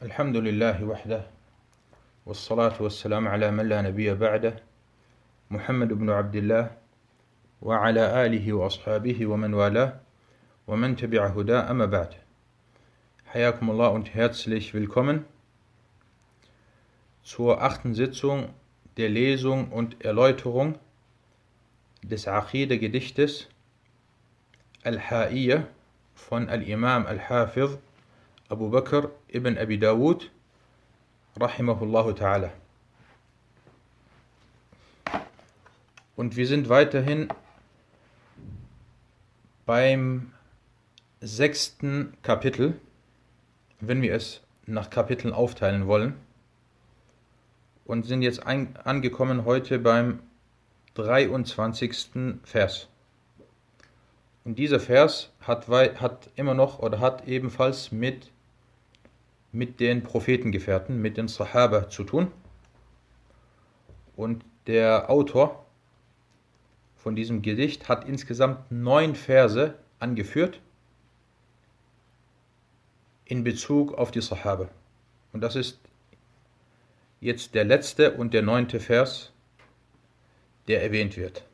الحمد لله وحده والصلاة والسلام على من لا نبي بعده محمد بن عبد الله وعلى آله وأصحابه ومن والاه ومن تبع هدى أما بعد حياكم الله und herzlich willkommen zur achten Sitzung der Lesung und Erläuterung des Aqidah-Gedichtes Al-Ha'iyya von Al-Imam Al-Hafiz Abu Bakr ibn Abi Dawud rahimahullahu ta'ala. Und wir sind weiterhin beim sechsten Kapitel, wenn wir es nach Kapiteln aufteilen wollen. Und sind jetzt ein, angekommen heute beim 23. Vers. Und dieser Vers hat, hat immer noch oder hat ebenfalls mit mit den Prophetengefährten, mit den Sahaba zu tun. Und der Autor von diesem Gedicht hat insgesamt neun Verse angeführt in Bezug auf die Sahaba. Und das ist jetzt der letzte und der neunte Vers, der erwähnt wird.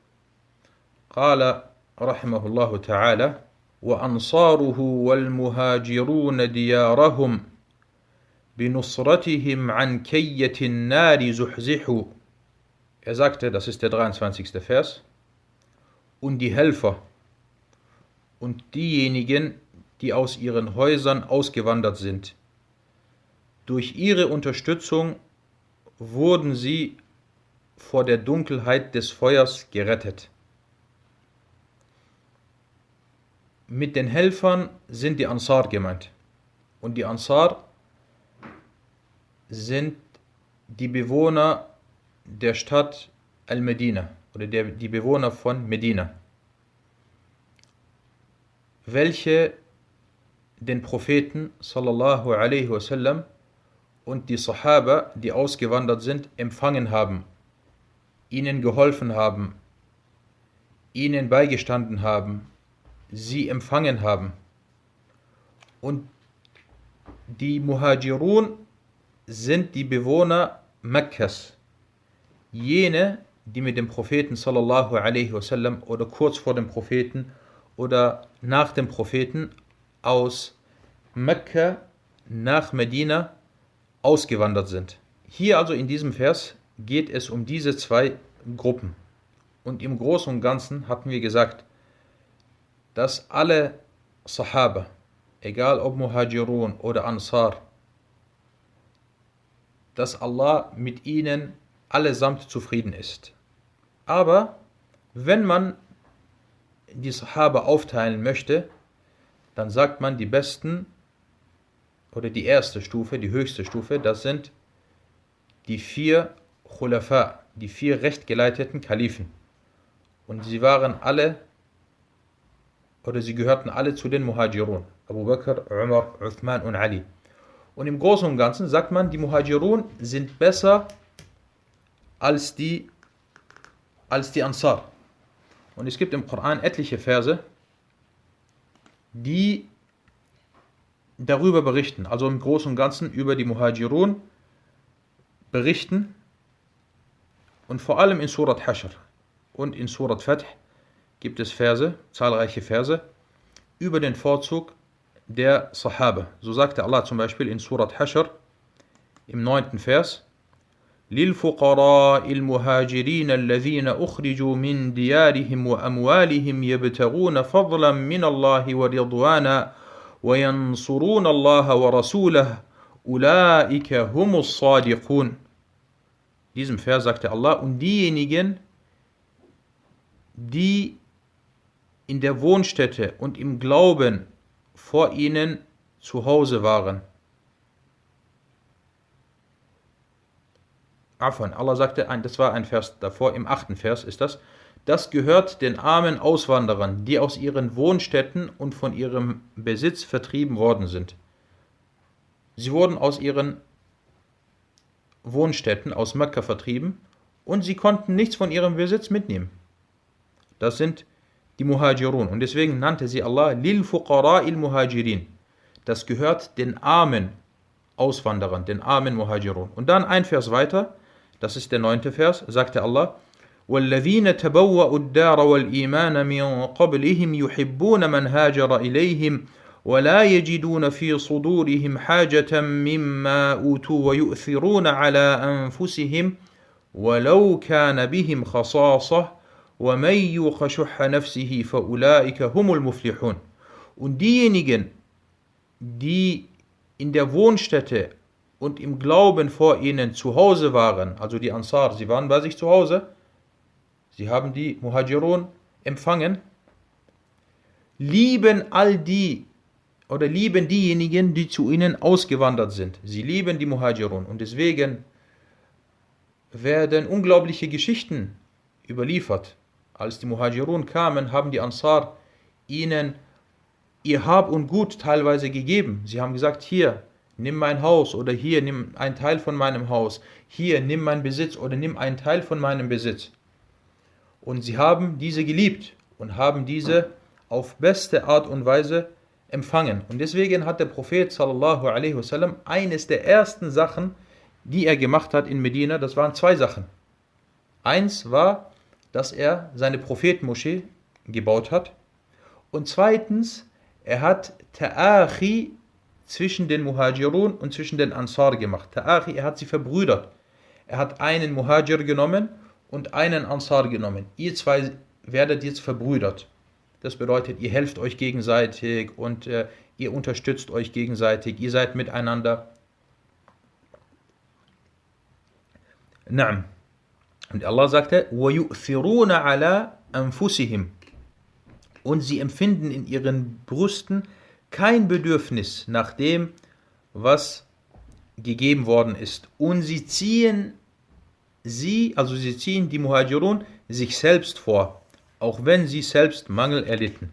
قال رحمه الله تعالى وأنصاره والمهاجرون ديارهم بنصرتهم عن كية النار زحزحوا. Er sagte, das ist der 23. Vers, und die Helfer und diejenigen, die aus ihren Häusern ausgewandert sind. Durch ihre Unterstützung wurden sie vor der Dunkelheit des Feuers gerettet. Mit den Helfern sind die Ansar gemeint. Und die Ansar sind die Bewohner der Stadt Al-Medina oder der, die Bewohner von Medina, welche den Propheten sallallahu alaihi wasallam und die Sahaba, die ausgewandert sind, empfangen haben, ihnen geholfen haben, ihnen beigestanden haben, sie empfangen haben. Und die Muhajirun sind die Bewohner Mekkas, jene, die mit dem Propheten sallallahu alaihi wasallam oder kurz vor dem Propheten oder nach dem Propheten aus Mekka nach Medina ausgewandert sind. Hier also in diesem Vers geht es um diese zwei Gruppen. Und im Großen und Ganzen hatten wir gesagt, dass alle Sahaba, egal ob Muhajirun oder Ansar, dass Allah mit ihnen allesamt zufrieden ist. Aber wenn man die Sahaba aufteilen möchte, dann sagt man die besten oder die erste Stufe, die höchste Stufe, das sind die vier Khulafa, die vier rechtgeleiteten Kalifen. Und sie waren alle oder sie gehörten alle zu den Muhajirun. Abu Bakr, Umar, Uthman und Ali. Und im Großen und Ganzen sagt man, die Muhajirun sind besser als die, als die Ansar. Und es gibt im Koran etliche Verse, die darüber berichten, also im Großen und Ganzen über die Muhajirun berichten. Und vor allem in Surat Hashr und in Surat Fath gibt es Verse, zahlreiche Verse, über den Vorzug der Sahaba. So sagte Allah zum Beispiel in Surat Hashr im neunten Vers, للفقراء المهاجرين الذين أخرجوا من ديارهم وأموالهم يبتغون فضلا من الله ورضوانا وينصرون الله ورسوله أولئك هم الصادقون diesem Vers sagte Allah, und diejenigen, die in der Wohnstätte und im Glauben vor ihnen zu Hause waren. Afan, Allah sagte, das war ein Vers davor, im achten Vers ist das, das gehört den armen Auswanderern, die aus ihren Wohnstätten und von ihrem Besitz vertrieben worden sind. Sie wurden aus ihren Wohnstätten aus Mekka vertrieben und sie konnten nichts von ihrem Besitz mitnehmen. Das sind die Muhajirun. Und deswegen nannte sie Allah Lil Fuqara il Muhajirin. Das gehört den Armen Auswanderern, den armen Muhajirun. Und dann ein Vers weiter, das ist der neunte Vers, sagte Allah, والذين تبوأوا الدار والإيمان من قبلهم يحبون من هاجر إليهم ولا يجدون في صدورهم حاجة مما أوتوا ويؤثرون على أنفسهم ولو كان بهم خصاصة ومن يوق شح نفسه فأولئك هم المفلحون Und diejenigen, die in der Wohnstätte und im Glauben vor ihnen zu Hause waren, also die Ansar, sie waren bei sich zu Hause, sie haben die Muhajirun empfangen, lieben all die oder lieben diejenigen, die zu ihnen ausgewandert sind. Sie lieben die Muhajirun und deswegen werden unglaubliche Geschichten überliefert. Als die Muhajirun kamen, haben die Ansar ihnen ihr Hab und Gut teilweise gegeben. Sie haben gesagt, hier, nimm mein Haus oder hier, nimm einen Teil von meinem Haus, hier, nimm meinen Besitz oder nimm einen Teil von meinem Besitz. Und sie haben diese geliebt und haben diese auf beste Art und Weise empfangen. Und deswegen hat der Prophet sallallahu alaihi wasallam eines der ersten Sachen, die er gemacht hat in Medina, das waren zwei Sachen. Eins war, dass er seine Prophetenmoschee gebaut hat. Und zweitens, er hat Ta'achi zwischen den Muhajirun und zwischen den Ansar gemacht. Ta'achi, er hat sie verbrüdert. Er hat einen Muhajir genommen und einen Ansar genommen. Ihr zwei werdet jetzt verbrüdert. Das bedeutet, ihr helft euch gegenseitig und äh, ihr unterstützt euch gegenseitig, ihr seid miteinander. Naam. Und Allah sagte, وَيُؤْثِرُونَ عَلَىٰ أَنفُسِهِمْ und sie empfinden in ihren Brüsten kein Bedürfnis nach dem, was gegeben worden ist. Und sie ziehen sie, also sie ziehen die Muhajirun sich selbst vor, auch wenn sie selbst Mangel erlitten.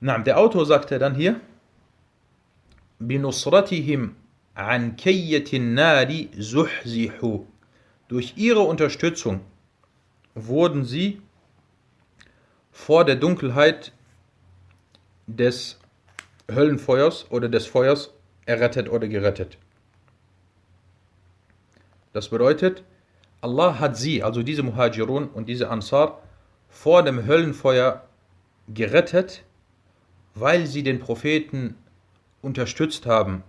Der Autor sagte dann hier, بِنُصْرَتِهِمْ an kayyatin nari. Durch ihre Unterstützung wurden sie vor der Dunkelheit des Höllenfeuers oder des Feuers errettet oder gerettet. Das bedeutet, Allah hat sie, also diese Muhajirun und diese Ansar, vor dem Höllenfeuer gerettet, weil sie den Propheten unterstützt haben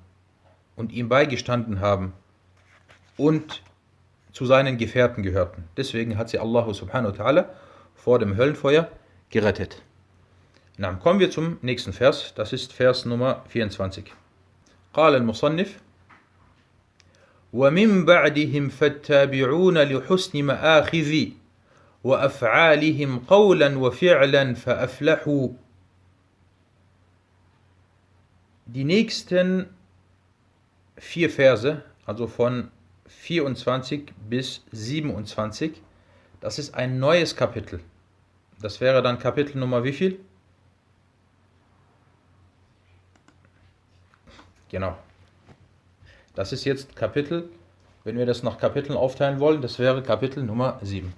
und ihm beigestanden haben und zu seinen Gefährten gehörten. Deswegen hat sie Allah subhanahu wa ta'ala vor dem Höllenfeuer gerettet. Na, kommen wir zum nächsten Vers, das ist Vers Nummer 24. قال المصنف ومن بعدهم فالتابعون لحسن مآخذ وأفعالهم قولا وفعلا فأفلحوا Die nächsten vier Verse, also von 24 bis 27. Das ist ein neues Kapitel. Das wäre dann Kapitel Nummer wie viel? Genau. Das ist jetzt Kapitel, wenn wir das nach Kapiteln aufteilen wollen, das wäre Kapitel Nummer 7.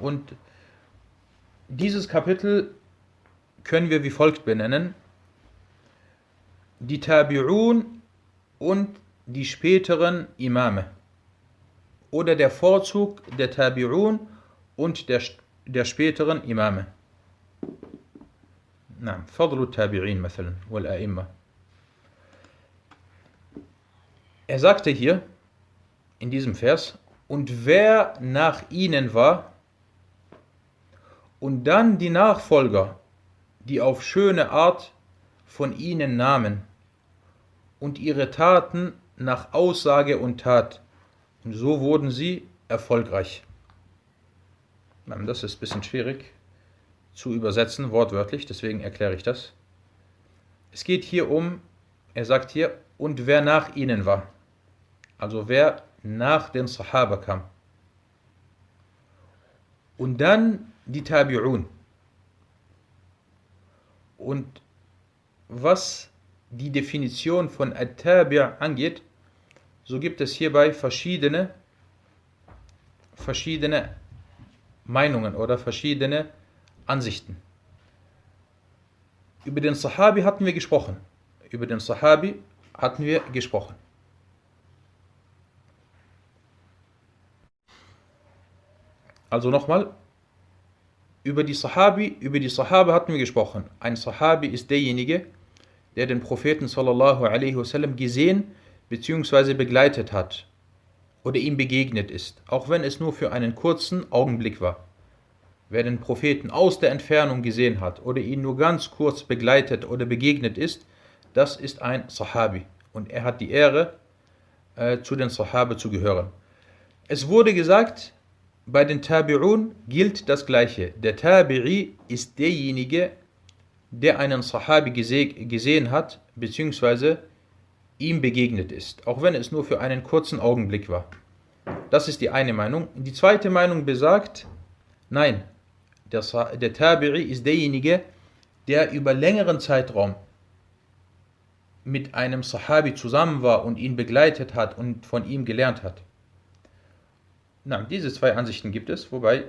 Und dieses Kapitel können wir wie folgt benennen. Die Tabi'un und die späteren Imame oder der Vorzug der Tabi'un und der, der späteren Imame. نعم فضل التابعين مثلا والأئمة Er sagte hier in diesem Vers, und wer nach ihnen war, und dann die Nachfolger, die auf schöne Art von ihnen nahmen und ihre Taten nach Aussage und Tat. Und so wurden sie erfolgreich. Das ist ein bisschen schwierig zu übersetzen, wortwörtlich, deswegen erkläre ich das. Es geht hier um, er sagt hier, und wer nach ihnen war. Also wer nach den Sahaba kam. Und dann die Tabi'un. Und was die Definition von At-Tabi' angeht, so gibt es hierbei verschiedene, verschiedene Meinungen oder verschiedene Ansichten. Über den Sahabi hatten wir gesprochen. Über den Sahabi hatten wir gesprochen. Also nochmal, über die Sahabi, über die Sahabe hatten wir gesprochen. Ein Sahabi ist derjenige, der den Propheten sallallahu alaihi wasallam gesehen bzw. begleitet hat oder ihm begegnet ist, auch wenn es nur für einen kurzen Augenblick war. Wer den Propheten aus der Entfernung gesehen hat oder ihn nur ganz kurz begleitet oder begegnet ist, das ist ein Sahabi und er hat die Ehre, äh, zu den Sahabe zu gehören. Es wurde gesagt, bei den Tabi'un gilt das Gleiche. Der Tabi'i ist derjenige, der einen Sahabi gese gesehen hat, beziehungsweise ihm begegnet ist, auch wenn es nur für einen kurzen Augenblick war. Das ist die eine Meinung. Die zweite Meinung besagt, nein, der, der Tabi'i ist derjenige, der über längeren Zeitraum mit einem Sahabi zusammen war und ihn begleitet hat und von ihm gelernt hat. Na, diese zwei Ansichten gibt es, wobei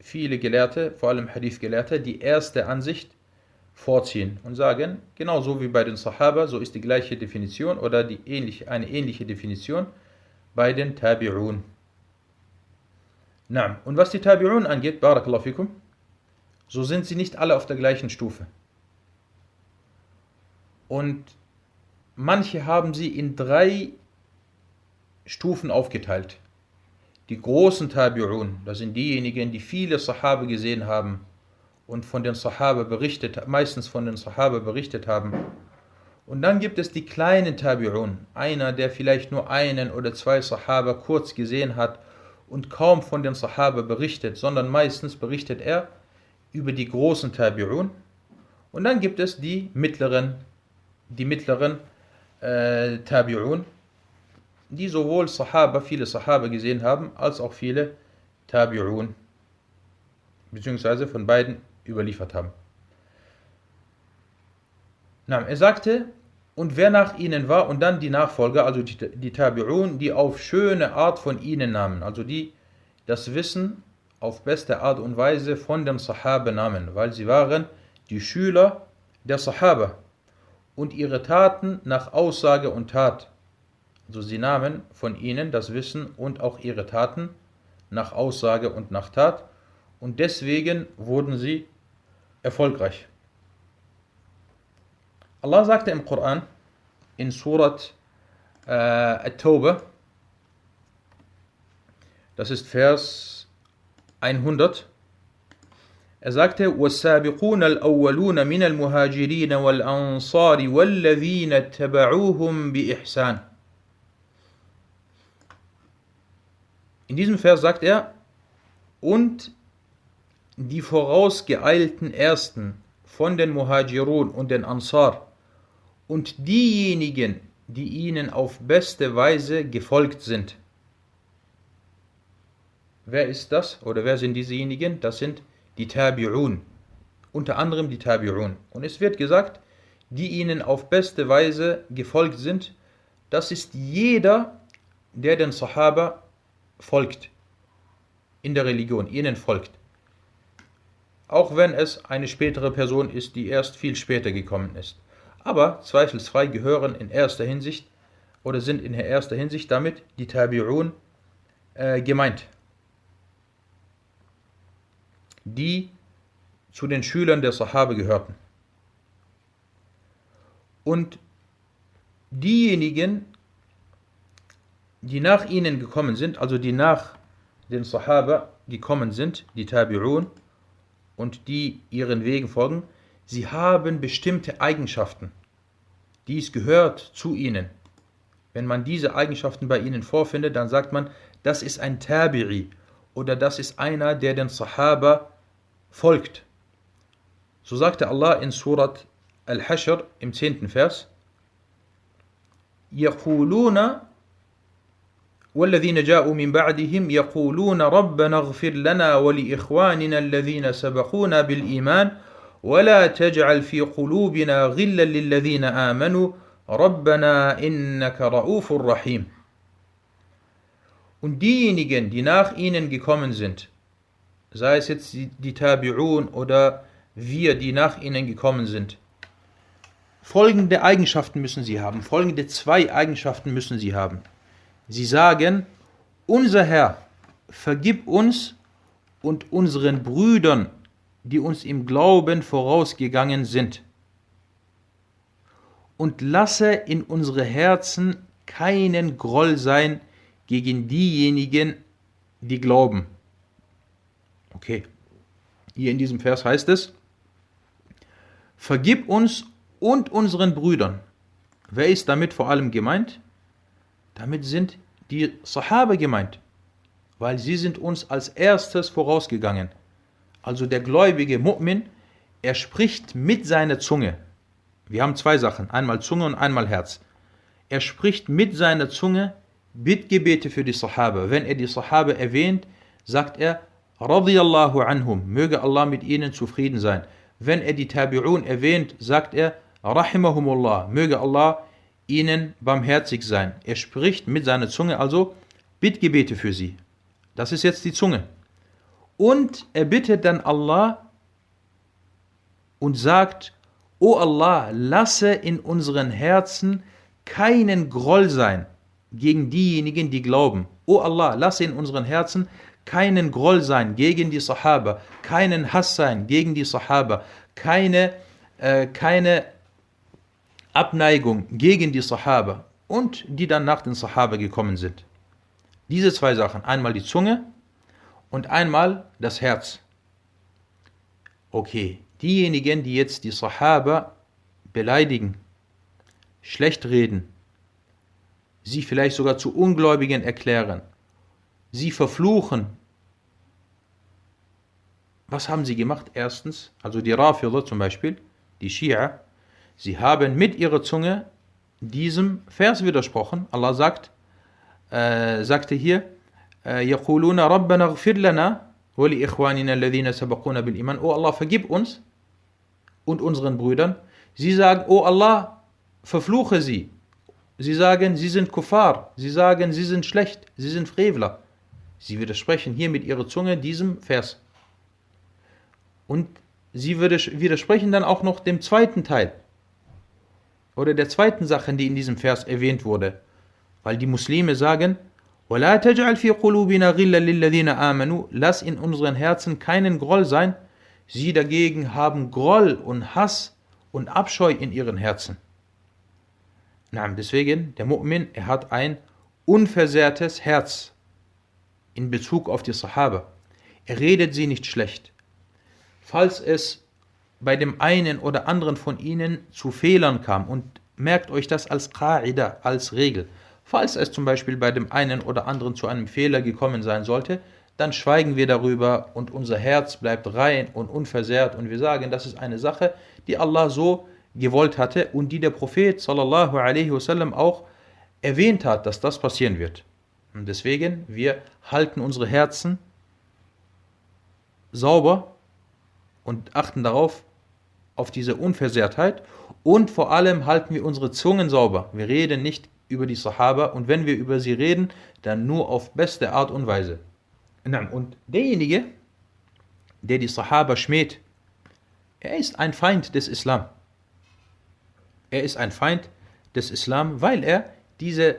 viele Gelehrte, vor allem Hadith-Gelehrte, die erste Ansicht vorziehen und sagen, genauso wie bei den Sahaba, so ist die gleiche Definition oder die ähnliche, eine ähnliche Definition bei den Tabi'un. Na, und was die Tabi'un angeht, Barakallahu fikum, so sind sie nicht alle auf der gleichen Stufe. Und manche haben sie in drei Stufen aufgeteilt. Die großen Tabi'un, das sind diejenigen, die viele Sahabe gesehen haben und von den Sahaba berichtet, meistens von den Sahaba berichtet haben. Und dann gibt es die kleinen Tabi'un, einer, der vielleicht nur einen oder zwei Sahaba kurz gesehen hat und kaum von den Sahaba berichtet, sondern meistens berichtet er über die großen Tabi'un. Und dann gibt es die mittleren, die mittleren äh, Tabi'un, die sowohl Sahaba, viele Sahaba gesehen haben, als auch viele Tabi'un, beziehungsweise von beiden überliefert haben. Er sagte, und wer nach ihnen war und dann die Nachfolger, also die, die Tabi'un, die auf schöne Art von ihnen nahmen, also die das Wissen auf beste Art und Weise von dem Sahaba nahmen, weil sie waren die Schüler der Sahaba und ihre Taten nach Aussage und Tat. Also sie nahmen von ihnen das Wissen und auch ihre Taten nach Aussage und nach Tat und deswegen wurden sie erfolgreich. Allah sagte im Koran in Surat äh, At-Tawbah, das ist Vers 100, er sagte, وَالسَّابِقُونَ الْأَوَّلُونَ مِنَ الْمُهَاجِرِينَ وَالْأَنصَارِ وَالَّذِينَ اتَّبَعُوهُمْ بِإِحْسَانٍ In diesem Vers sagt er, und die vorausgeeilten Ersten von den Muhajirun und den Ansar und diejenigen, die ihnen auf beste Weise gefolgt sind. Wer ist das oder wer sind diesejenigen? Das sind die Tabi'un, unter anderem die Tabi'un. Und es wird gesagt, die ihnen auf beste Weise gefolgt sind, das ist jeder, der den Sahaba folgt, in der Religion, ihnen folgt auch wenn es eine spätere Person ist, die erst viel später gekommen ist. Aber zweifelsfrei gehören in erster Hinsicht oder sind in erster Hinsicht damit die Tabi'un äh, gemeint, die zu den Schülern der Sahabe gehörten. Und diejenigen, die nach ihnen gekommen sind, also die nach den Sahaba gekommen sind, die Tabi'un, und die ihren Wegen folgen, sie haben bestimmte Eigenschaften. Dies gehört zu ihnen. Wenn man diese Eigenschaften bei ihnen vorfindet, dann sagt man, das ist ein Tabi'i oder das ist einer, der den Sahaba folgt. So sagte Allah in Surat Al-Hashr im 10. Vers, يقولون والذين جاءوا من بعدهم يقولون ربنا اغفر لنا ولإخواننا الذين سبقونا بالإيمان ولا تجعل في قلوبنا غلا للذين آمنوا ربنا إنك رؤوف رحيم Und diejenigen, die nach ihnen gekommen sind, sei es jetzt die Tabi'un oder wir, die nach ihnen gekommen sind. Folgende Eigenschaften müssen sie haben, folgende zwei Eigenschaften müssen sie haben. Sie sagen, unser Herr, vergib uns und unseren Brüdern, die uns im Glauben vorausgegangen sind. Und lasse in unsere Herzen keinen Groll sein gegen diejenigen, die glauben. Okay, hier in diesem Vers heißt es, vergib uns und unseren Brüdern. Wer ist damit vor allem gemeint? Damit sind die Sahaba gemeint, weil sie sind uns als erstes vorausgegangen. Also der gläubige Mu'min, er spricht mit seiner Zunge. Wir haben zwei Sachen, einmal Zunge und einmal Herz. Er spricht mit seiner Zunge Bittgebete für die Sahaba. Wenn er die Sahaba erwähnt, sagt er, radiyallahu anhum, möge Allah mit ihnen zufrieden sein. Wenn er die Tabi'un erwähnt, sagt er, rahimahumullah, möge Allah ihnen barmherzig sein. Er spricht mit seiner Zunge also Bittgebete für sie. Das ist jetzt die Zunge. Und er bittet dann Allah und sagt, O Allah, lasse in unseren Herzen keinen Groll sein gegen diejenigen, die glauben. O Allah, lasse in unseren Herzen keinen Groll sein gegen die Sahaba, keinen Hass sein gegen die Sahaba, keine, äh, keine Abneigung gegen die Sahaba und die dann nach den Sahaba gekommen sind. Diese zwei Sachen, einmal die Zunge und einmal das Herz. Okay, diejenigen, die jetzt die Sahaba beleidigen, schlecht reden, sie vielleicht sogar zu Ungläubigen erklären, sie verfluchen. Was haben sie gemacht? Erstens, also die Rafidha zum Beispiel, die Shia, sie haben mit ihrer Zunge diesem Vers widersprochen. Allah sagt, äh, sagte hier, يقولون ربنا اغفر لنا ولإخواننا الذين سبقونا بالإيمان Oh Allah, vergib uns und unseren Brüdern. Sie sagen, oh Allah, verfluche sie. Sie sagen, sie sind Kuffar. Sie sagen, sie sind schlecht. Sie sind Frevler. Sie widersprechen hier mit ihrer Zunge diesem Vers. Und sie widersprechen dann auch noch dem zweiten Teil oder der zweiten Sache, die in diesem Vers erwähnt wurde. Weil die Muslime sagen, Lass in unseren Herzen keinen Groll sein. Sie dagegen haben Groll und Hass und Abscheu in ihren Herzen. deswegen, der Mu'min, er hat ein unversehrtes Herz in Bezug auf die Sahaba. Er redet sie nicht schlecht. Falls es bei dem einen oder anderen von ihnen zu Fehlern kam und merkt euch das als Qa'ida, als Regel. Falls es zum Beispiel bei dem einen oder anderen zu einem Fehler gekommen sein sollte, dann schweigen wir darüber und unser Herz bleibt rein und unversehrt und wir sagen, das ist eine Sache, die Allah so gewollt hatte und die der Prophet sallallahu alaihi wasallam auch erwähnt hat, dass das passieren wird. Und deswegen, wir halten unsere Herzen sauber und achten darauf, auf diese Unversehrtheit und vor allem halten wir unsere Zungen sauber. Wir reden nicht über die Sahaba und wenn wir über sie reden, dann nur auf beste Art und Weise. Und derjenige, der die Sahaba schmäht, er ist ein Feind des Islam. Er ist ein Feind des Islam, weil er diese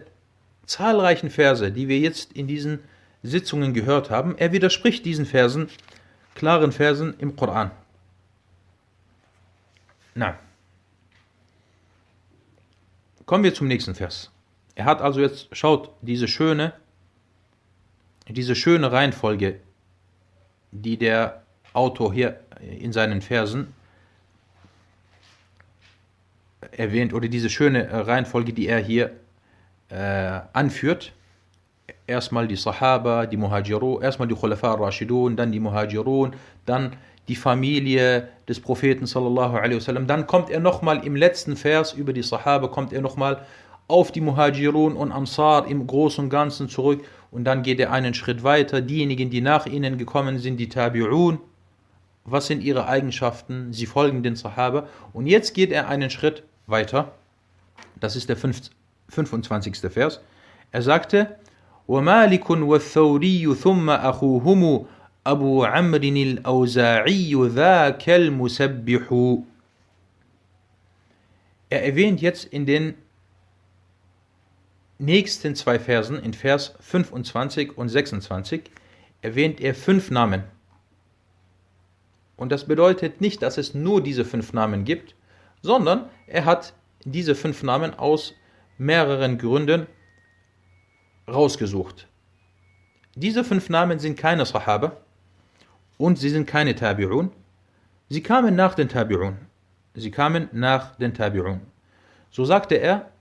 zahlreichen Verse, die wir jetzt in diesen Sitzungen gehört haben, er widerspricht diesen Versen, klaren Versen im Koran. Na. Kommen wir zum nächsten Vers. Er hat also jetzt, schaut, diese schöne, diese schöne Reihenfolge, die der Autor hier in seinen Versen erwähnt, oder diese schöne äh, Reihenfolge, die er hier äh, anführt. Erstmal die Sahaba, die Muhajirun, erstmal die Khulafa al-Rashidun, dann die Muhajirun, dann die Familie des Propheten sallallahu alaihi wasallam. Dann kommt er nochmal im letzten Vers über die Sahaba, kommt er nochmal auf die Muhajirun und Ansar im Großen und Ganzen zurück und dann geht er einen Schritt weiter. Diejenigen, die nach ihnen gekommen sind, die Tabi'un, was sind ihre Eigenschaften? Sie folgen den Sahaba. Und jetzt geht er einen Schritt weiter. Das ist der 25. Vers. Er sagte, وَمَالِكٌ وَالثَّوْرِيُّ ثُمَّ أَخُوهُمُ أبو عمرو الأوزاعي ذاك المسبح Er erwähnt jetzt in den nächsten zwei Versen, in Vers 25 und 26, erwähnt er fünf Namen. Und das bedeutet nicht, dass es nur diese fünf Namen gibt, sondern er hat diese fünf Namen aus mehreren Gründen rausgesucht. Diese fünf Namen sind keine Sahaba und sie sind keine Tabi'un. Sie kamen nach den Tabi'un. Sie kamen nach den Tabi'un. So sagte er,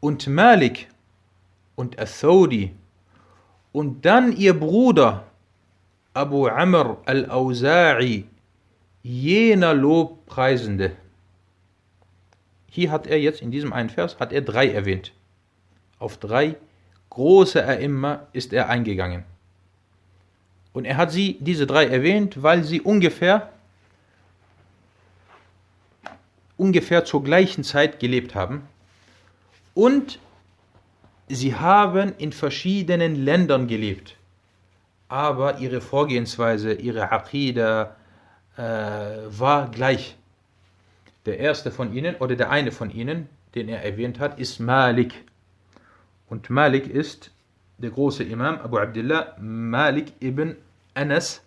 und Malik und Athodi und dann ihr Bruder Abu Amr al-Awza'i, jener Lobpreisende. Hier hat er jetzt in diesem einen Vers, hat er drei erwähnt. Auf drei große A'imma ist er eingegangen. Und er hat sie, diese drei erwähnt, weil sie ungefähr, ungefähr zur gleichen Zeit gelebt haben. Und sie haben in verschiedenen Ländern gelebt aber ihre Vorgehensweise, ihre Aqidah äh, war gleich. Der erste von ihnen oder der eine von ihnen, den er erwähnt hat, ist Malik. Und Malik ist der große Imam Abu Abdullah Malik ibn Anas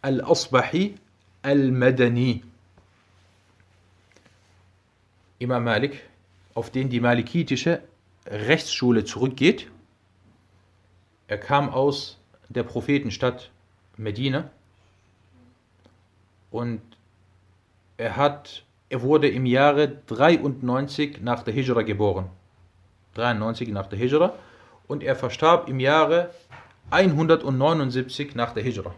al-Asbahi al-Madani. Imam Malik, auf den die malikitische Rechtsschule zurückgeht. Er kam aus der Prophetenstadt Medina. Und er hat, er wurde im Jahre 93 nach der Hijra geboren. 93 nach der Hijra. Und er verstarb im Jahre 179 nach der Hijra.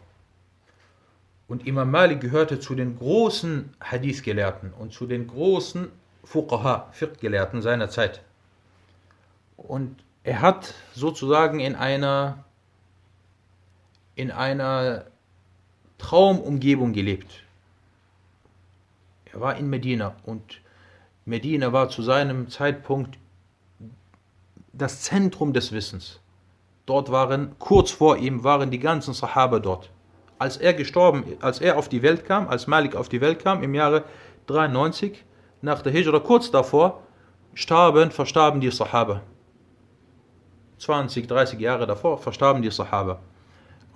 Und Imam Malik gehörte zu den großen Hadith-Gelehrten und zu den großen Fuqaha, Fiqh-Gelehrten seiner Zeit. Und er hat sozusagen in einer in einer Traumumgebung gelebt. Er war in Medina und Medina war zu seinem Zeitpunkt das Zentrum des Wissens. Dort waren, kurz vor ihm, waren die ganzen Sahaba dort. Als er gestorben, als er auf die Welt kam, als Malik auf die Welt kam, im Jahre 93, nach der Hijra, kurz davor, starben, verstarben die Sahaba. 20, 30 Jahre davor verstarben die Sahaba.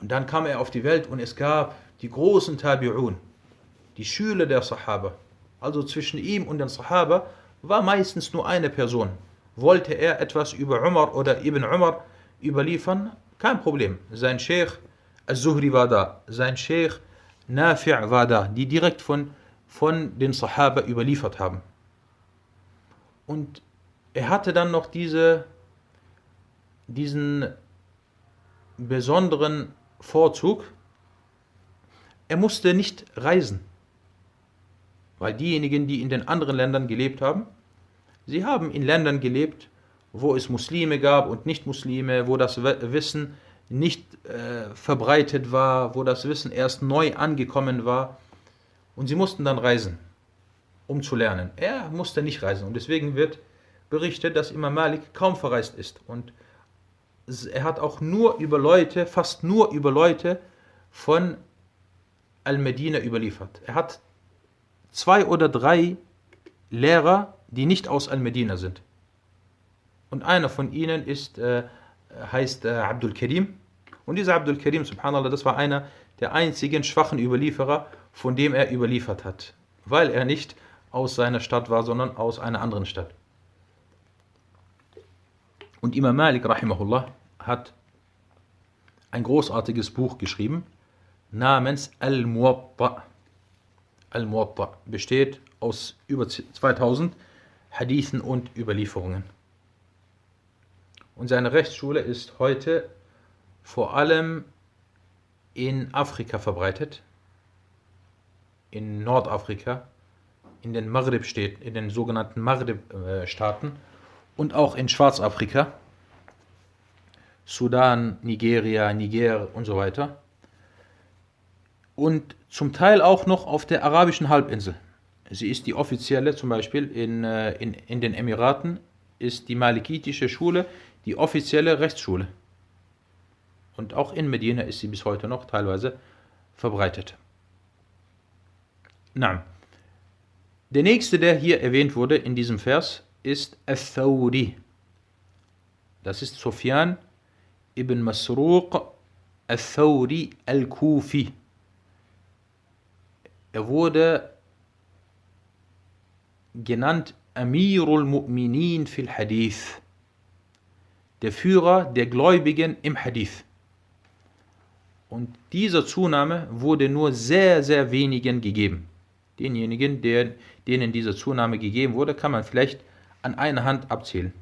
Und dann kam er auf die Welt und es gab die großen Tabi'un, die Schüler der Sahaba. Also zwischen ihm und den Sahaba war meistens nur eine Person. Wollte er etwas über Umar oder Ibn Umar überliefern? Kein Problem. Sein Sheikh Al-Zuhri war da, sein Sheikh Nafi' war da, die direkt von, von den Sahaba überliefert haben. Und er hatte dann noch diese, diesen besonderen Vorzug, er musste nicht reisen. Weil diejenigen, die in den anderen Ländern gelebt haben, sie haben in Ländern gelebt, wo es Muslime gab und Nicht-Muslime, wo das Wissen nicht äh, verbreitet war, wo das Wissen erst neu angekommen war. Und sie mussten dann reisen, um zu lernen. Er musste nicht reisen. Und deswegen wird berichtet, dass Imam Malik kaum verreist ist. Und er hat auch nur über Leute, fast nur über Leute von Al-Medina überliefert. Er hat zwei oder drei Lehrer, die nicht aus Al-Medina sind. Und einer von ihnen ist, äh, heißt äh, Abdul Karim. Und dieser Abdul Karim, subhanallah, das war einer der einzigen schwachen Überlieferer, von dem er überliefert hat. Weil er nicht aus seiner Stadt war, sondern aus einer anderen Stadt. Und Imam Malik, rahimahullah, hat ein großartiges Buch geschrieben namens Al-Muwatta. Al-Muwatta besteht aus über 2000 Hadithen und Überlieferungen. Und seine Rechtsschule ist heute vor allem in Afrika verbreitet, in Nordafrika, in den Maghrib-Städten, in den sogenannten Maghrib-Staaten und auch in Schwarzafrika, Sudan, Nigeria, Niger und so weiter. Und zum Teil auch noch auf der arabischen Halbinsel. Sie ist die offizielle, zum Beispiel in, äh, in, in den Emiraten, ist die malikitische Schule die offizielle Rechtsschule. Und auch in Medina ist sie bis heute noch teilweise verbreitet. Na, der nächste, der hier erwähnt wurde in diesem Vers, ist Al-Thawri. Das ist Sufyan ibn Masruq Al-Thawri Al-Kufi. Er wurde genannt Amirul Mu'minin fil Hadith, der Führer der Gläubigen im Hadith. Und dieser Zunahme wurde nur sehr, sehr wenigen gegeben. Denjenigen, denen diese Zunahme gegeben wurde, kann man vielleicht an einer Hand abzählen.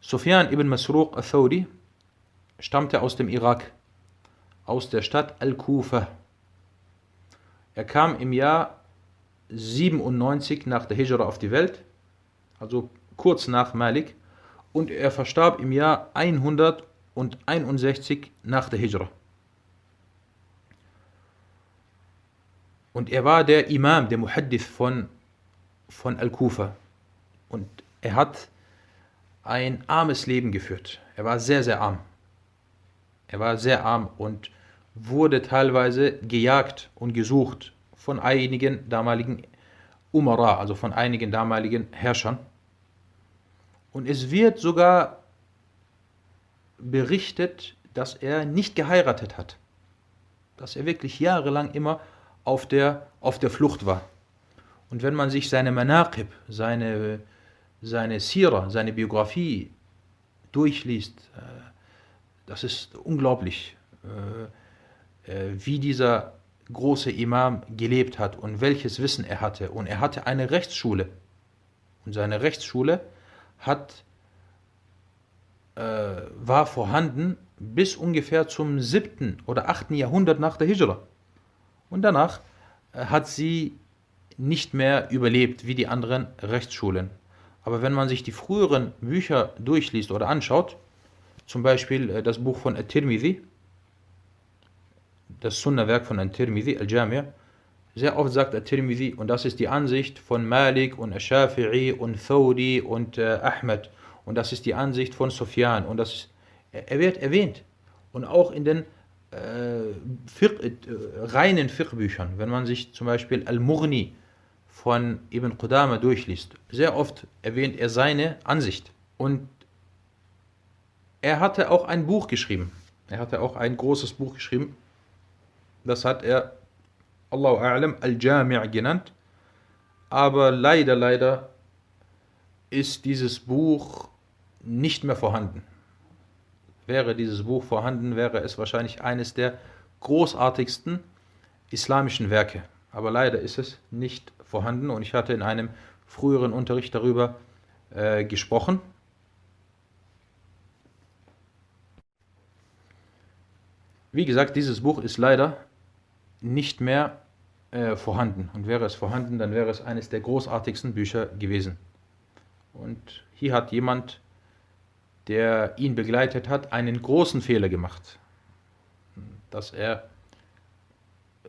Sufyan ibn Masruq al-Thawri stammte aus dem Irak, aus der Stadt Al-Kufa. Er kam im Jahr 97 nach der Hijra auf die Welt, also kurz nach Malik, und er verstarb im Jahr 161 nach der Hijra. Und er war der Imam, der Muhaddith von, von Al-Kufa. Und er hat ein armes Leben geführt. Er war sehr, sehr arm. Er war sehr arm und wurde teilweise gejagt und gesucht von einigen damaligen Umara, also von einigen damaligen Herrschern. Und es wird sogar berichtet, dass er nicht geheiratet hat. Dass er wirklich jahrelang immer auf der, auf der Flucht war. Und wenn man sich seine Manaqib, seine, seine Sira, seine Biografie durchliest, äh, das ist unglaublich, äh, äh, wie dieser große Imam gelebt hat und welches Wissen er hatte. Und er hatte eine Rechtsschule. Und seine Rechtsschule hat, äh, war vorhanden bis ungefähr zum 7. oder 8. Jahrhundert nach der Hijra. Und danach äh, hat sie nicht mehr überlebt wie die anderen Rechtsschulen. Aber wenn man sich die früheren Bücher durchliest oder anschaut, zum Beispiel äh, das Buch von At-Tirmidhi, das Sunna-Werk von At-Tirmidhi, Al-Jami', sehr oft sagt At-Tirmidhi, und das ist die Ansicht von Malik und Shafi'i und Thawri und äh, Ahmed, und das ist die Ansicht von Sufyan, und das ist, er wird erwähnt. Und auch in den äh, Fiqh, äh, reinen Fiqh-Büchern, wenn man sich zum Beispiel Al-Mughni von Ibn Qudama durchliest, sehr oft erwähnt er seine Ansicht. Und er hatte auch ein Buch geschrieben. Er hatte auch ein großes Buch geschrieben. Das hat er, Allahu A'lam, Al-Jami' genannt. Aber leider, leider ist dieses Buch nicht mehr vorhanden. Wäre dieses Buch vorhanden, wäre es wahrscheinlich eines der großartigsten islamischen Werke. Aber leider ist es nicht vorhanden und ich hatte in einem früheren Unterricht darüber äh, gesprochen. Wie gesagt, dieses Buch ist leider nicht mehr äh, vorhanden. Und wäre es vorhanden, dann wäre es eines der großartigsten Bücher gewesen. Und hier hat jemand der ihn begleitet hat, einen großen Fehler gemacht. Dass er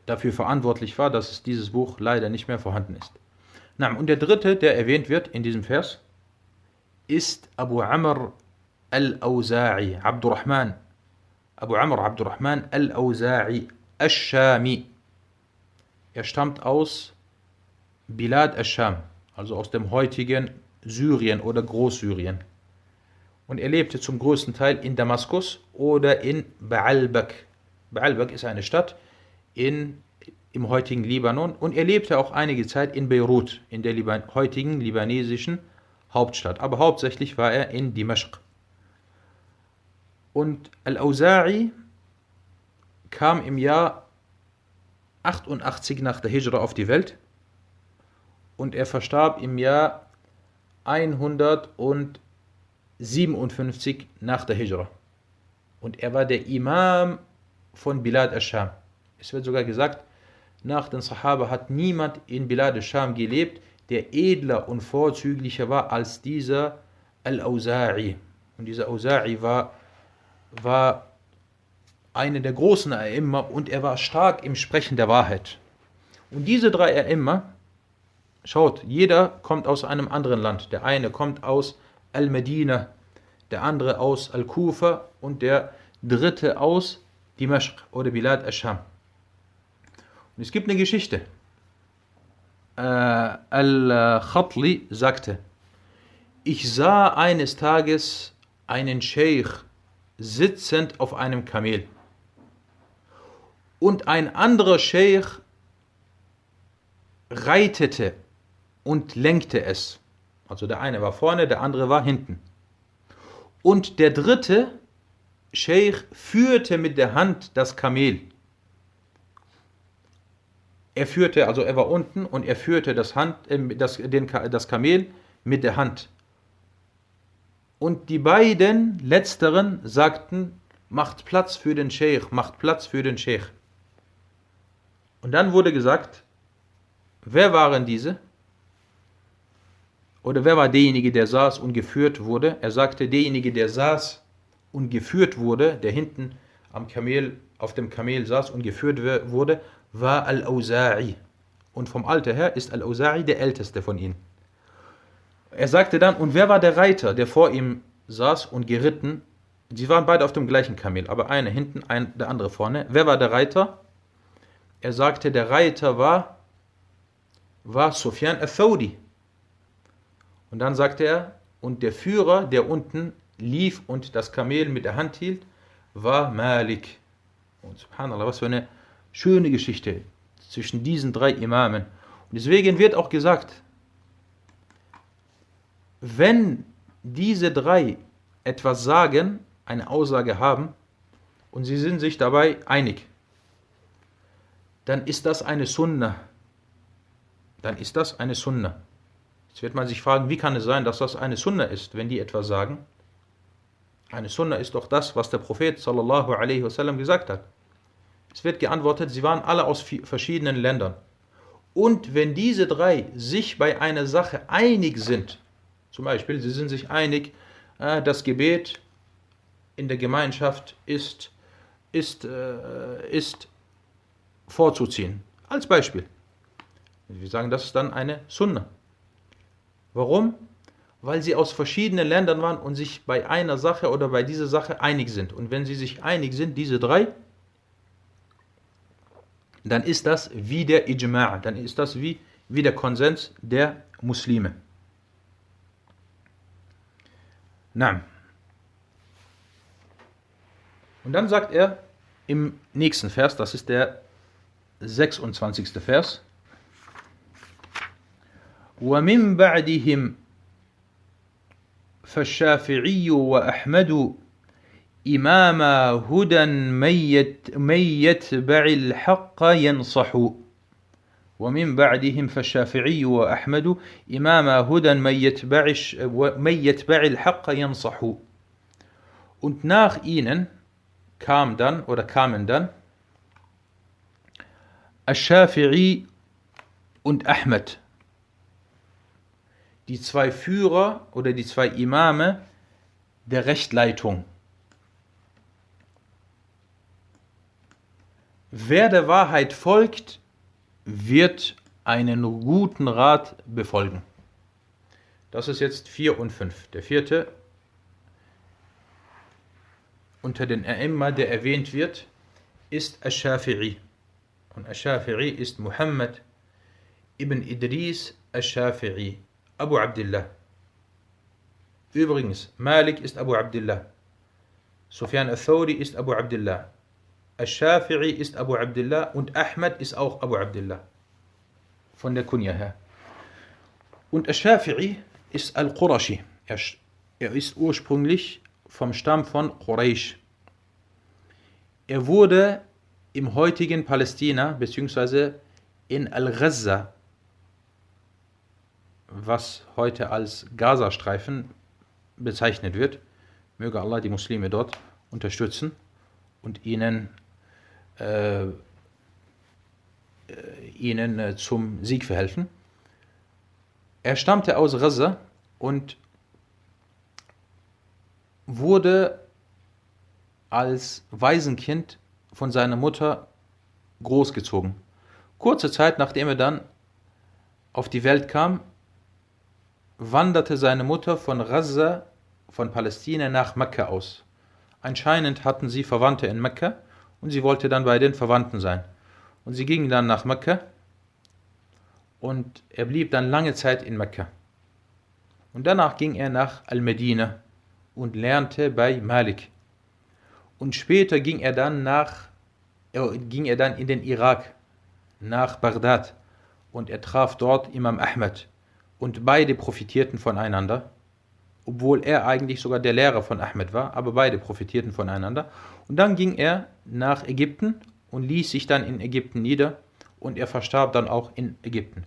dafür verantwortlich war, dass dieses Buch leider nicht mehr vorhanden ist. Und der dritte, der erwähnt wird in diesem Vers, ist Abu Amr al-Awza'i, Abdurrahman. Abu Amr Abdurrahman al-Awza'i, al-Shami. Er stammt aus Bilad al-Sham, also aus dem heutigen Syrien oder Großsyrien und er lebte zum größten Teil in Damaskus oder in Baalbek. Baalbek ist eine Stadt in, im heutigen Libanon und er lebte auch einige Zeit in Beirut, in der Liban heutigen libanesischen Hauptstadt. Aber hauptsächlich war er in Dimashq. Und Al-Auza'i kam im Jahr 88 nach der Hijra auf die Welt und er verstarb im Jahr 100 und 57 nach der Hijra. Und er war der Imam von Bilad al-Sham. Es wird sogar gesagt, nach den Sahaba hat niemand in Bilad al-Sham gelebt, der edler und vorzüglicher war als dieser Al-Auza'i. Und dieser Auza'i war, war einer der großen A'imma und er war stark im Sprechen der Wahrheit. Und diese drei A'imma, schaut, jeder kommt aus einem anderen Land. Der eine kommt aus Al-Medina, der andere aus Al-Kufa und der dritte aus Dimashq oder Bilad Asham. Und es gibt eine Geschichte. Äh, Al-Khatli sagte, ich sah eines Tages einen Scheich sitzend auf einem Kamel. Und ein anderer Scheich reitete und lenkte es. Also der eine war vorne, der andere war hinten. Und der dritte Scheich führte mit der Hand das Kamel. Er führte, also er war unten und er führte das, Hand, äh, das, den, das Kamel mit der Hand. Und die beiden letzteren sagten, macht Platz für den Scheich, macht Platz für den Scheich. Und dann wurde gesagt, wer waren diese? Oder wer war derjenige, der saß und geführt wurde? Er sagte, derjenige, der saß und geführt wurde, der hinten am Kamel, auf dem Kamel saß und geführt wurde, war Al-Auza'i. Und vom Alter her ist Al-Auza'i der älteste von ihnen. Er sagte dann, und wer war der Reiter, der vor ihm saß und geritten? Sie waren beide auf dem gleichen Kamel, aber einer hinten, ein, der andere vorne. Wer war der Reiter? Er sagte, der Reiter war, war Sufyan al-Thawdi. Und dann sagte er, und der Führer, der unten lief und das Kamel mit der Hand hielt, war Malik. Und subhanallah, was für eine schöne Geschichte zwischen diesen drei Imamen. Und deswegen wird auch gesagt, wenn diese drei etwas sagen, eine Aussage haben und sie sind sich dabei einig, dann ist das eine Sunna. Dann ist das eine Sunna. Jetzt wird man sich fragen, wie kann es sein, dass das eine Sunna ist, wenn die etwas sagen? Eine Sunna ist doch das, was der Prophet sallallahu alaihi wasallam gesagt hat. Es wird geantwortet, sie waren alle aus verschiedenen Ländern. Und wenn diese drei sich bei einer Sache einig sind, zum Beispiel, sie sind sich einig, äh, das Gebet in der Gemeinschaft ist, ist, äh, ist vorzuziehen. Als Beispiel. Wir sagen, das ist dann eine Sunna. Warum? Weil sie aus verschiedenen Ländern waren und sich bei einer Sache oder bei dieser Sache einig sind. Und wenn sie sich einig sind, diese drei, dann ist das wie der Ijma', dann ist das wie, wie der Konsens der Muslime. Na. Und dann sagt er im nächsten Vers, das ist der 26. Vers, ومن بعدهم فالشافعي وأحمد إماما هدى من يتبع الحق ينصح. ومن بعدهم فالشافعي وأحمد إماما هدى من يتبع, من يتبع الحق ينصح. Und nach ihnen kam dann oder kamen dann Ash-Shafi'i und Ahmed die zwei Führer oder die zwei Imame der Rechtleitung. Wer der Wahrheit folgt, wird einen guten Rat befolgen. Das ist jetzt 4 und 5. Der vierte unter den A'imma, der erwähnt wird, ist Ash-Shafi'i. Und Ash-Shafi'i ist Muhammad ibn Idris Ash-Shafi'i. Abu Abdullah. Übrigens, Malik ist Abu Abdullah. Sufyan al-Thawri ist Abu Abdullah. Al-Shafi'i ist Abu Abdullah und Ahmad ist auch Abu Abdullah. Von der Kunja her. Und Al-Shafi'i ist Al-Qurashi. Er ist ursprünglich vom Stamm von Quraysh. Er wurde im heutigen Palästina bzw. in Al-Ghazza was heute als Gazastreifen bezeichnet wird. Möge Allah die Muslime dort unterstützen und ihnen, äh, äh, ihnen äh, zum Sieg verhelfen. Er stammte aus Gaza und wurde als Waisenkind von seiner Mutter großgezogen. Kurze Zeit nachdem er dann auf die Welt kam, wanderte seine Mutter von Gaza, von Palästina nach Mekka aus. anscheinend hatten sie Verwandte in Mekka und sie wollte dann bei den Verwandten sein. Und sie ging dann nach Mekka und er blieb dann lange Zeit in Mekka. Und danach ging er nach Al-Medina und lernte bei Malik. Und später ging er dann nach äh, ging er dann in den Irak nach Bagdad und er traf dort Imam Ahmed und beide profitierten voneinander, obwohl er eigentlich sogar der Lehrer von Ahmed war, aber beide profitierten voneinander. Und dann ging er nach Ägypten und ließ sich dann in Ägypten nieder und er verstarb dann auch in Ägypten.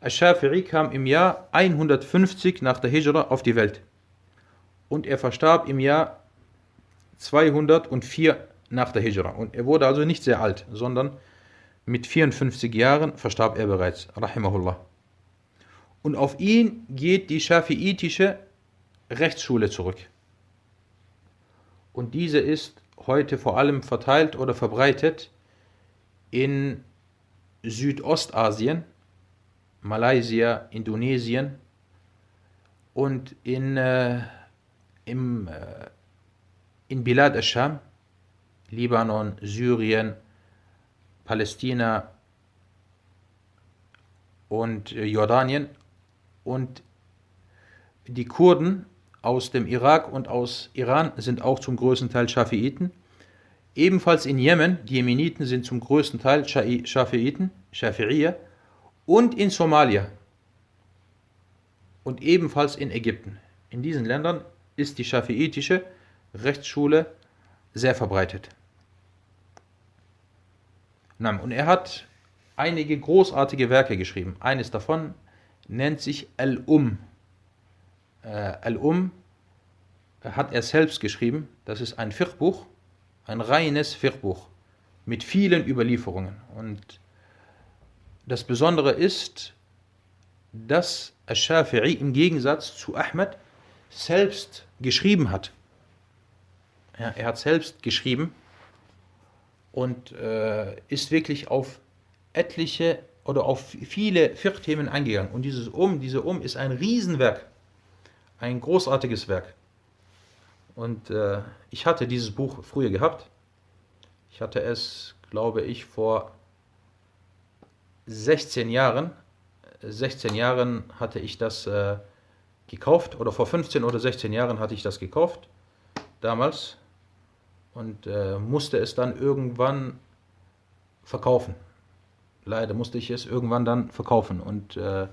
Al-Shafi'i kam im Jahr 150 nach der Hijra auf die Welt und er verstarb im Jahr 204 nach der Hijra. Und er wurde also nicht sehr alt, sondern mit 54 Jahren verstarb er bereits, rahimahullah. Und auf ihn geht die schafiitische Rechtsschule zurück. Und diese ist heute vor allem verteilt oder verbreitet in Südostasien, Malaysia, Indonesien und in, äh, im, äh, in Bilad al-Sham, Libanon, Syrien, Palästina und äh, Jordanien und die Kurden aus dem Irak und aus Iran sind auch zum größten Teil Schafiiten. Ebenfalls in Jemen, die Jemeniten sind zum größten Teil Schafiiten, Schafi'iyya und in Somalia und ebenfalls in Ägypten. In diesen Ländern ist die schafiitische Rechtsschule sehr verbreitet. Und er hat einige großartige Werke geschrieben. Eines davon nennt sich Al-Um. Äh, Al-Um hat er selbst geschrieben. Das ist ein Fiqh-Buch, ein reines Fiqh-Buch mit vielen Überlieferungen. Und das Besondere ist, dass Al-Shafi'i im Gegensatz zu Ahmed selbst geschrieben hat. Ja, er hat selbst geschrieben und äh, ist wirklich auf etliche oder auf viele Fiqh-Themen eingegangen. Und dieses Um, diese Um ist ein Riesenwerk, ein großartiges Werk. Und äh, ich hatte dieses Buch früher gehabt. Ich hatte es, glaube ich, vor 16 Jahren, 16 Jahren hatte ich das äh, gekauft oder vor 15 oder 16 Jahren hatte ich das gekauft, damals, und äh, musste es dann irgendwann verkaufen. Leider musste ich es irgendwann dann verkaufen und äh,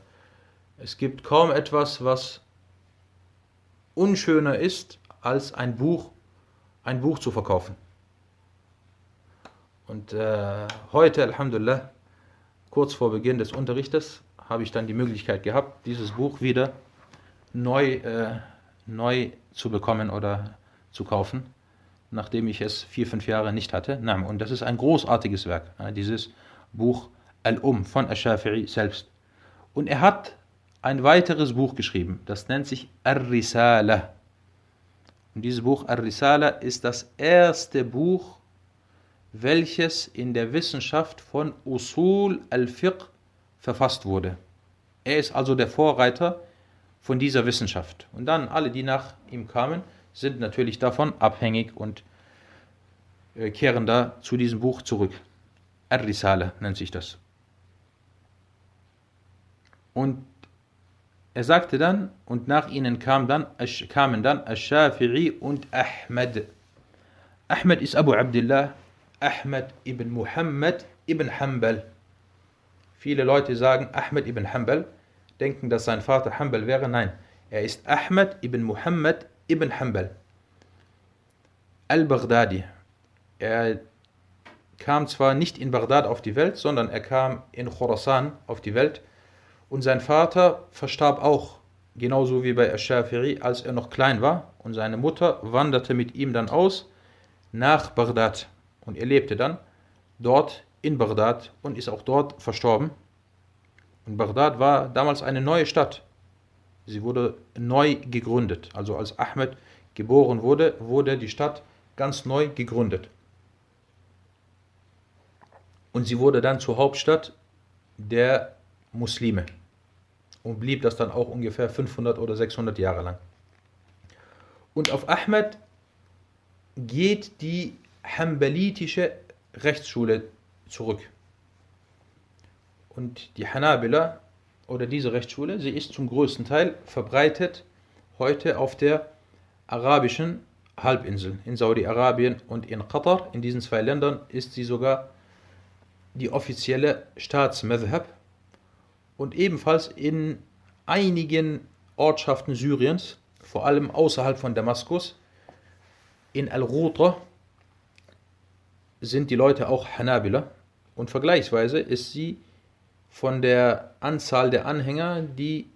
es gibt kaum etwas, was unschöner ist, als ein Buch, ein Buch zu verkaufen. Und äh, heute, Alhamdulillah, kurz vor Beginn des Unterrichtes habe ich dann die Möglichkeit gehabt, dieses Buch wieder neu, äh, neu zu bekommen oder zu kaufen, nachdem ich es vier, fünf Jahre nicht hatte. Und das ist ein großartiges Werk, dieses Buch Al-Um von Ash-Shafi'i selbst. Und er hat ein weiteres Buch geschrieben, das nennt sich Ar-Risala. Und dieses Buch Ar-Risala ist das erste Buch welches in der Wissenschaft von Usul al-Fiqh verfasst wurde. Er ist also der Vorreiter von dieser Wissenschaft. Und dann alle, die nach ihm kamen, sind natürlich davon abhängig und äh, kehren da zu diesem Buch zurück. Ar-Risale nennt sich das. Und er sagte dann, und nach ihnen kam dann, kamen dann Ash-Shafi'i und Ahmed. Ahmed ist Abu Abdullah Ahmed ibn Muhammad ibn Hanbal. Viele Leute sagen Ahmed ibn Hanbal, denken, dass sein Vater Hanbal wäre. Nein, er ist Ahmed ibn Muhammad ibn Hanbal. Al-Baghdadi. Er kam zwar nicht in Bagdad auf die Welt, sondern er kam in Khorasan auf die Welt. Und sein Vater verstarb auch, genauso wie bei Ash-Shafiri, als er noch klein war. Und seine Mutter wanderte mit ihm dann aus nach Bagdad. Und er lebte dann dort in Bagdad und ist auch dort verstorben. Und Bagdad war damals eine neue Stadt. Sie wurde neu gegründet. Also als Ahmed geboren wurde, wurde die Stadt ganz neu gegründet. Und sie wurde dann zur Hauptstadt der Muslime und blieb das dann auch ungefähr 500 oder 600 Jahre lang. Und auf Ahmed geht die hambalitische Rechtsschule zurück. Und die Hanabila oder diese Rechtsschule, sie ist zum größten Teil verbreitet heute auf der arabischen Halbinsel, in Saudi-Arabien und in Katar. In diesen zwei Ländern ist sie sogar die offizielle Staatsmadhab und ebenfalls in einigen Ortschaften Syriens, vor allem außerhalb von Damaskus, in Al-Rutra, sind die Leute auch Hanabila und vergleichsweise ist sie von der Anzahl der Anhänger die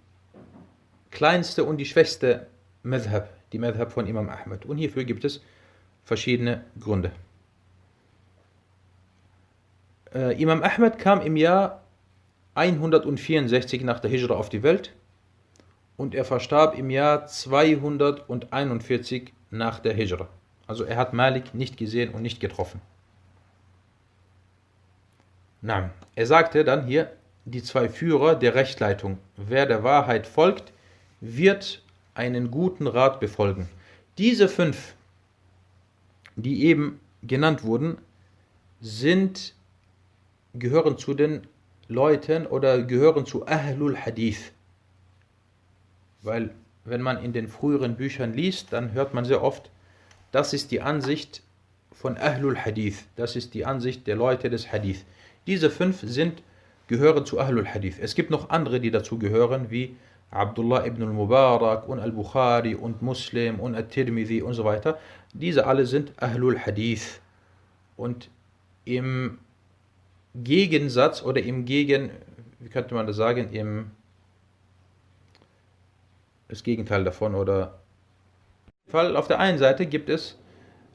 kleinste und die schwächste Madhab, die Madhab von Imam Ahmed. Und hierfür gibt es verschiedene Gründe. Äh, Imam Ahmed kam im Jahr 164 nach der Hijra auf die Welt und er verstarb im Jahr 241 nach der Hijra. Also er hat Malik nicht gesehen und nicht getroffen. Nein. Er sagte dann hier, die zwei Führer der Rechtleitung. Wer der Wahrheit folgt, wird einen guten Rat befolgen. Diese fünf, die eben genannt wurden, sind, gehören zu den Leuten oder gehören zu Ahlul Hadith. Weil wenn man in den früheren Büchern liest, dann hört man sehr oft, das ist die Ansicht von Ahlul Hadith, das ist die Ansicht der Leute des Hadith. Diese fünf sind, gehören zu Ahlul Hadith. Es gibt noch andere, die dazu gehören, wie Abdullah ibn al-Mubarak und al-Bukhari und Muslim und al-Tirmidhi und so weiter. Diese alle sind Ahlul Hadith. Und im Gegensatz oder im Gegen, wie könnte man das sagen, im das Gegenteil davon oder Fall auf der einen Seite gibt es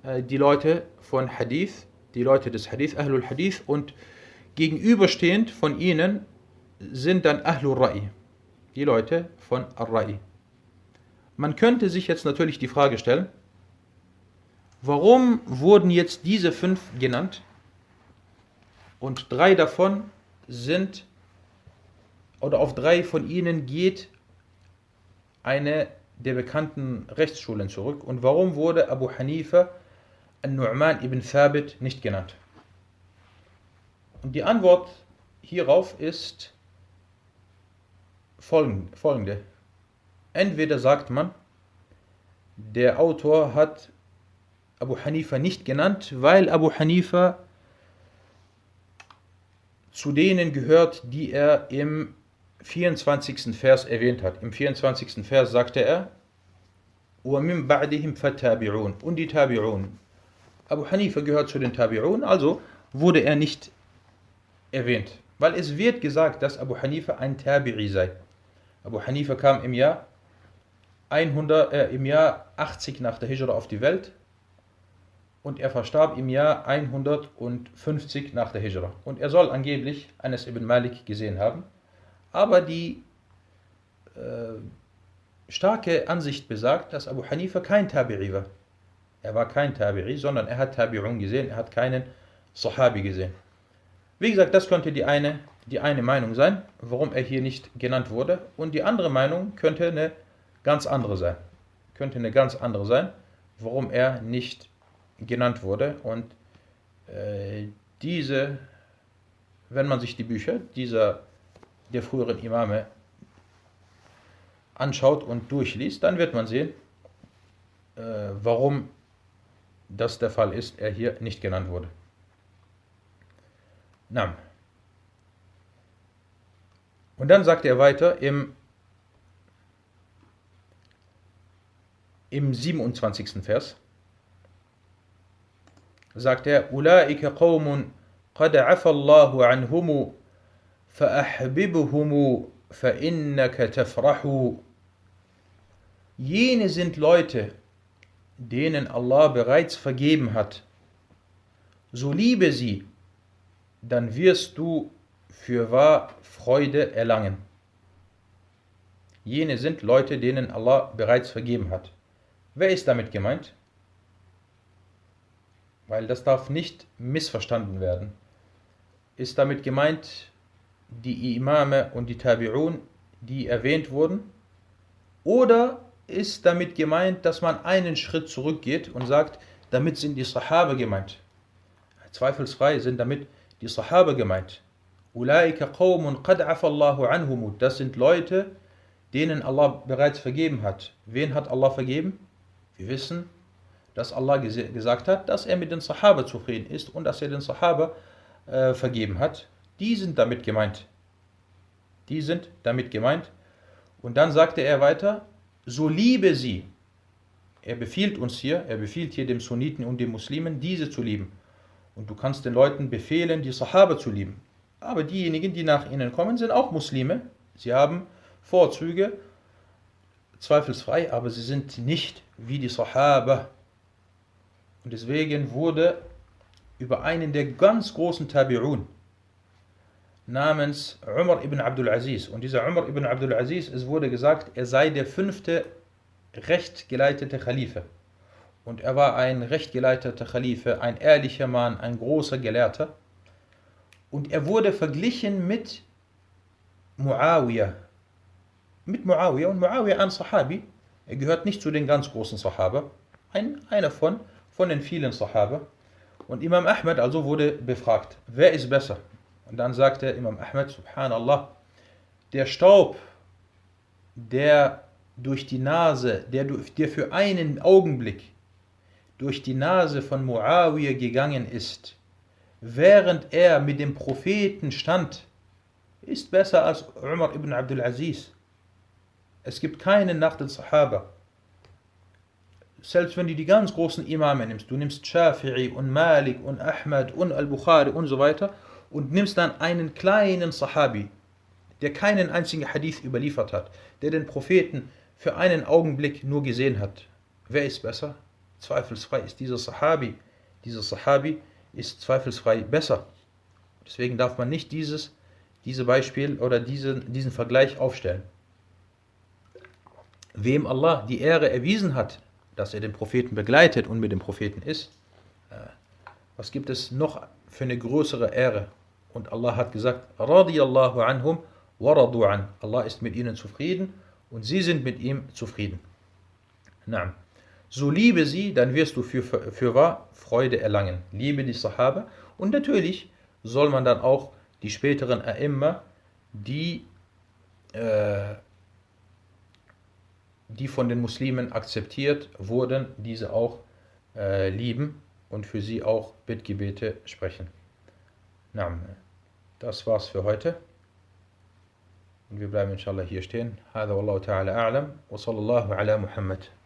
äh, die Leute von Hadith, die Leute des Hadith, Ahlul Hadith und Gegenüberstehend von ihnen sind dann Ahlul Ra'i, die Leute von Ar-Ra'i. Man könnte sich jetzt natürlich die Frage stellen, warum wurden jetzt diese fünf genannt und drei davon sind, oder auf drei von ihnen geht eine der bekannten Rechtsschulen zurück und warum wurde Abu Hanifa al-Nu'man ibn Thabit nicht genannt? Und die Antwort hierauf ist folgende. Entweder sagt man, der Autor hat Abu Hanifa nicht genannt, weil Abu Hanifa zu denen gehört, die er im 24. Vers erwähnt hat. Im 24. Vers sagte er, وَمِن بَعْدِهِمْ فَتَابِعُونَ Und die Tabi'un. Abu Hanifa gehört zu den Tabi'un, also wurde er nicht erwähnt. Weil es wird gesagt, dass Abu Hanifa ein Tabi'i sei. Abu Hanifa kam im Jahr, 100, äh, im Jahr 80 nach der Hijra auf die Welt und er verstarb im Jahr 150 nach der Hijra. Und er soll angeblich Anas ibn Malik gesehen haben. Aber die äh, starke Ansicht besagt, dass Abu Hanifa kein Tabi'i war. Er war kein Tabi'i, sondern er hat Tabi'un gesehen, er hat keinen Sahabi gesehen. Wie gesagt, das könnte die eine, die eine Meinung sein, warum er hier nicht genannt wurde. Und die andere Meinung könnte eine ganz andere sein. Könnte eine ganz andere sein, warum er nicht genannt wurde. Und äh, diese, wenn man sich die Bücher dieser der früheren Imame anschaut und durchliest, dann wird man sehen, äh, warum das der Fall ist, er hier nicht genannt wurde. Nam. Und dann sagt er weiter im, im 27. Vers. Sagt er, Ulaika qawmun qad afallahu anhumu fa'ahbibuhumu fa'innaka tafrahu. Jene sind Leute, denen Allah bereits vergeben hat. So liebe sie dann wirst du für wahr Freude erlangen. Jene sind Leute, denen Allah bereits vergeben hat. Wer ist damit gemeint? Weil das darf nicht missverstanden werden. Ist damit gemeint die Imame und die Tabi'un, die erwähnt wurden? Oder ist damit gemeint, dass man einen Schritt zurückgeht und sagt, damit sind die Sahaba gemeint. Zweifelsfrei sind damit die Sahaba gemeint. Das sind Leute, denen Allah bereits vergeben hat. Wen hat Allah vergeben? Wir wissen, dass Allah gesagt hat, dass er mit den Sahaba zufrieden ist und dass er den Sahaba äh, vergeben hat. Die sind damit gemeint. Die sind damit gemeint. Und dann sagte er weiter, so liebe sie. Er befiehlt uns hier, er befiehlt hier dem Sunniten und den Muslimen, diese zu lieben. Und du kannst den Leuten befehlen, die Sahaba zu lieben. Aber diejenigen, die nach ihnen kommen, sind auch Muslime. Sie haben Vorzüge, zweifelsfrei, aber sie sind nicht wie die Sahaba. Und deswegen wurde über einen der ganz großen Tabi'un namens Umar ibn Abdul Aziz. Und dieser Umar ibn Abdul Aziz, es wurde gesagt, er sei der fünfte rechtgeleitete Khalife. Und er war ein rechtgeleiteter Khalife, ein ehrlicher Mann, ein großer Gelehrter. Und er wurde verglichen mit Muawiyah. Mit Muawiyah. Und Muawiyah ein Sahabi. Er gehört nicht zu den ganz großen Sahaba. Ein, einer von, von den vielen Sahaba. Und Imam Ahmed also wurde befragt, wer ist besser? Und dann sagte Imam Ahmed, subhanallah, der Staub, der durch die Nase, der, der für einen Augenblick durch die Nase von Muawiyah gegangen ist, während er mit dem Propheten stand, ist besser als Umar ibn Abdul Aziz. Es gibt keinen nach den Sahaba. Selbst wenn du die ganz großen Imame nimmst, du nimmst Shafi'i und Malik und Ahmad und Al-Bukhari und so weiter und nimmst dann einen kleinen Sahabi, der keinen einzigen Hadith überliefert hat, der den Propheten für einen Augenblick nur gesehen hat. Wer ist besser? Zweifelsfrei ist dieser Sahabi. Dieser Sahabi ist zweifelsfrei besser. Deswegen darf man nicht dieses, diese Beispiel oder diesen, diesen Vergleich aufstellen. Wem Allah die Ehre erwiesen hat, dass er den Propheten begleitet und mit dem Propheten ist, äh, was gibt es noch für eine größere Ehre? Und Allah hat gesagt, radiyallahu anhum waradu an. Allah ist mit ihnen zufrieden und sie sind mit ihm zufrieden. Naam. So liebe sie, dann wirst du für, für, für wahr Freude erlangen. Liebe die Sahaba und natürlich soll man dann auch die späteren A'imma, die, äh, die von den Muslimen akzeptiert wurden, diese auch äh, lieben und für sie auch Bittgebete sprechen. Naam. Das war's für heute. Und wir bleiben inshallah hier stehen. هذا والله تعالى أعلم وصلى الله على محمد